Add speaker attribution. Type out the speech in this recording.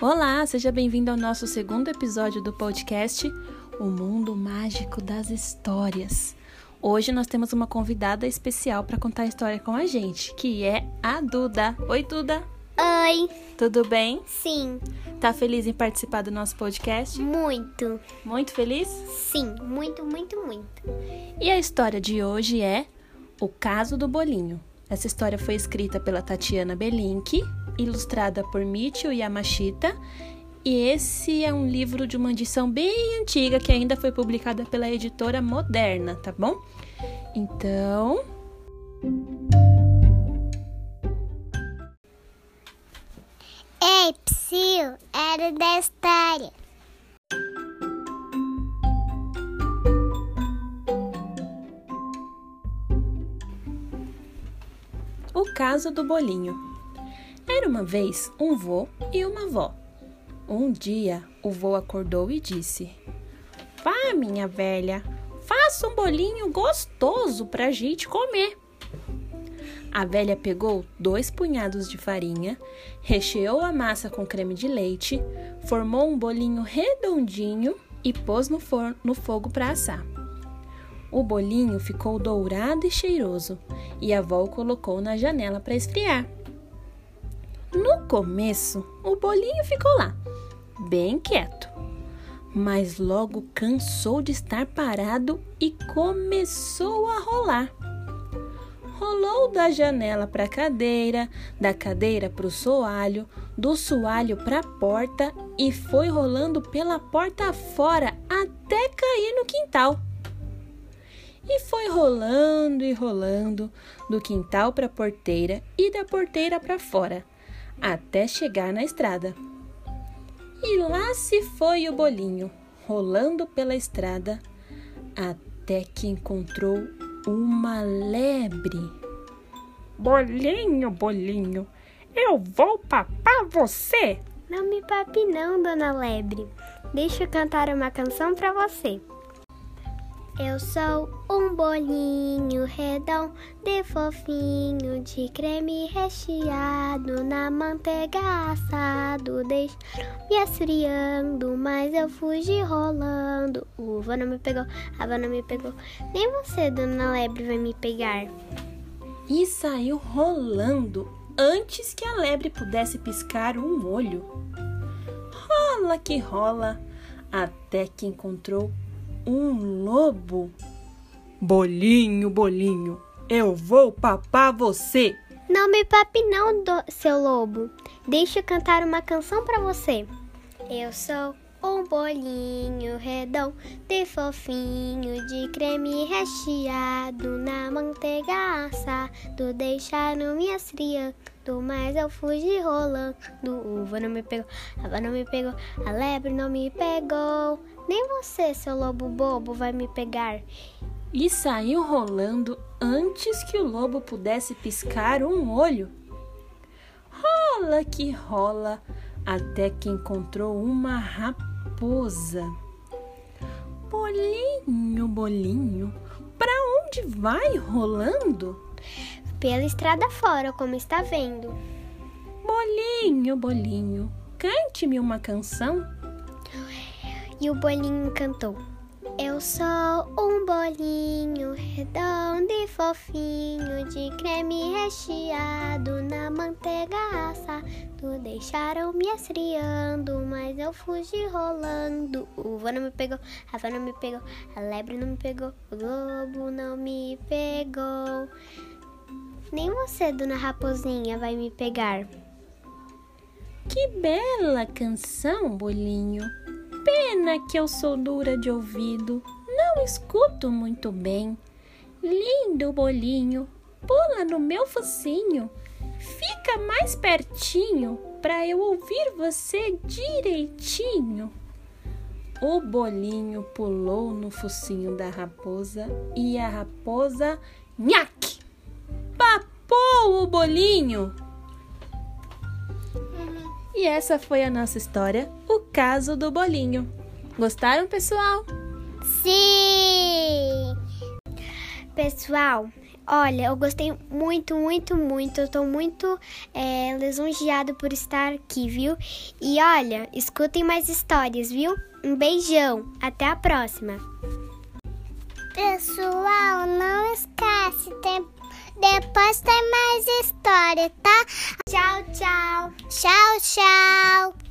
Speaker 1: Olá, seja bem-vindo ao nosso segundo episódio do podcast O Mundo Mágico das Histórias. Hoje nós temos uma convidada especial para contar a história com a gente, que é a Duda. Oi, Duda.
Speaker 2: Oi.
Speaker 1: Tudo bem?
Speaker 2: Sim.
Speaker 1: Tá feliz em participar do nosso podcast?
Speaker 2: Muito.
Speaker 1: Muito feliz?
Speaker 2: Sim, muito, muito, muito.
Speaker 1: E a história de hoje é O Caso do Bolinho. Essa história foi escrita pela Tatiana Belink, ilustrada por Michio Yamashita, e esse é um livro de uma edição bem antiga que ainda foi publicada pela editora Moderna, tá bom? Então,
Speaker 2: Ei, Psyu, era da história.
Speaker 1: O caso do bolinho. Era uma vez um vô e uma vó. Um dia, o vô acordou e disse: Vá, minha velha, faça um bolinho gostoso pra gente comer. A velha pegou dois punhados de farinha, recheou a massa com creme de leite, formou um bolinho redondinho e pôs no, forno, no fogo para assar. O bolinho ficou dourado e cheiroso e a avó o colocou na janela para esfriar. Começo, o bolinho ficou lá, bem quieto, mas logo cansou de estar parado e começou a rolar. Rolou da janela para a cadeira, da cadeira para o soalho, do soalho para a porta e foi rolando pela porta fora até cair no quintal. E foi rolando e rolando do quintal para a porteira e da porteira para fora, até chegar na estrada. E lá se foi o bolinho, rolando pela estrada, até que encontrou uma lebre.
Speaker 3: Bolinho, bolinho, eu vou papar você.
Speaker 2: Não me pape não, dona Lebre. Deixa eu cantar uma canção pra você. Eu sou um bolinho redondo de fofinho de creme recheado na manteiga assado. Deixa me esfriando, mas eu fugi rolando. O vô não me pegou, a avó não me pegou. Nem você, dona Lebre, vai me pegar.
Speaker 1: E saiu rolando antes que a lebre pudesse piscar um olho. Rola que rola, até que encontrou um lobo.
Speaker 3: Bolinho, bolinho, eu vou papar você.
Speaker 2: Não me pape não, do- seu lobo. Deixa eu cantar uma canção pra você. Eu sou um bolinho redondo de fofinho de creme recheado na manteiga assado. Deixaram me esfriando, mas eu fugi rolando. Vô não me pegou, a avó não me pegou, a lebre não me pegou. Nem você, seu lobo bobo, vai me pegar.
Speaker 1: E saiu rolando antes que o lobo pudesse piscar um olho. Rola que rola, até que encontrou uma raposa. Bolinho, bolinho, pra onde vai rolando?
Speaker 2: Pela estrada fora, como está vendo.
Speaker 1: Bolinho, bolinho, cante-me uma canção.
Speaker 2: E o bolinho cantou. Eu sou um bolinho redondo e fofinho de creme recheado na manteiga assado. Deixaram me esfriando, mas eu fugi rolando. O vô não me pegou, a avó não me pegou, a lebre não me pegou, o lobo não me pegou. Nem você, dona Raposinha, vai me pegar.
Speaker 1: Que bela canção, bolinho. Pena que eu sou dura de ouvido, não escuto muito bem. Lindo bolinho, pula no meu focinho, fica mais pertinho pra eu ouvir você direitinho. O bolinho pulou no focinho da raposa e a raposa, papou o bolinho. E essa foi a nossa história, o caso do bolinho. Gostaram, pessoal?
Speaker 2: Sim! Pessoal, Olha, eu gostei muito, muito, muito. Eu tô muito é, lisonjeado por estar aqui, viu? E olha, escutem mais histórias, viu? Um beijão. Até a próxima.
Speaker 4: Pessoal, não esquece, tem, depois tem mais história, tá?
Speaker 2: Tchau, tchau.
Speaker 4: Tchau, tchau.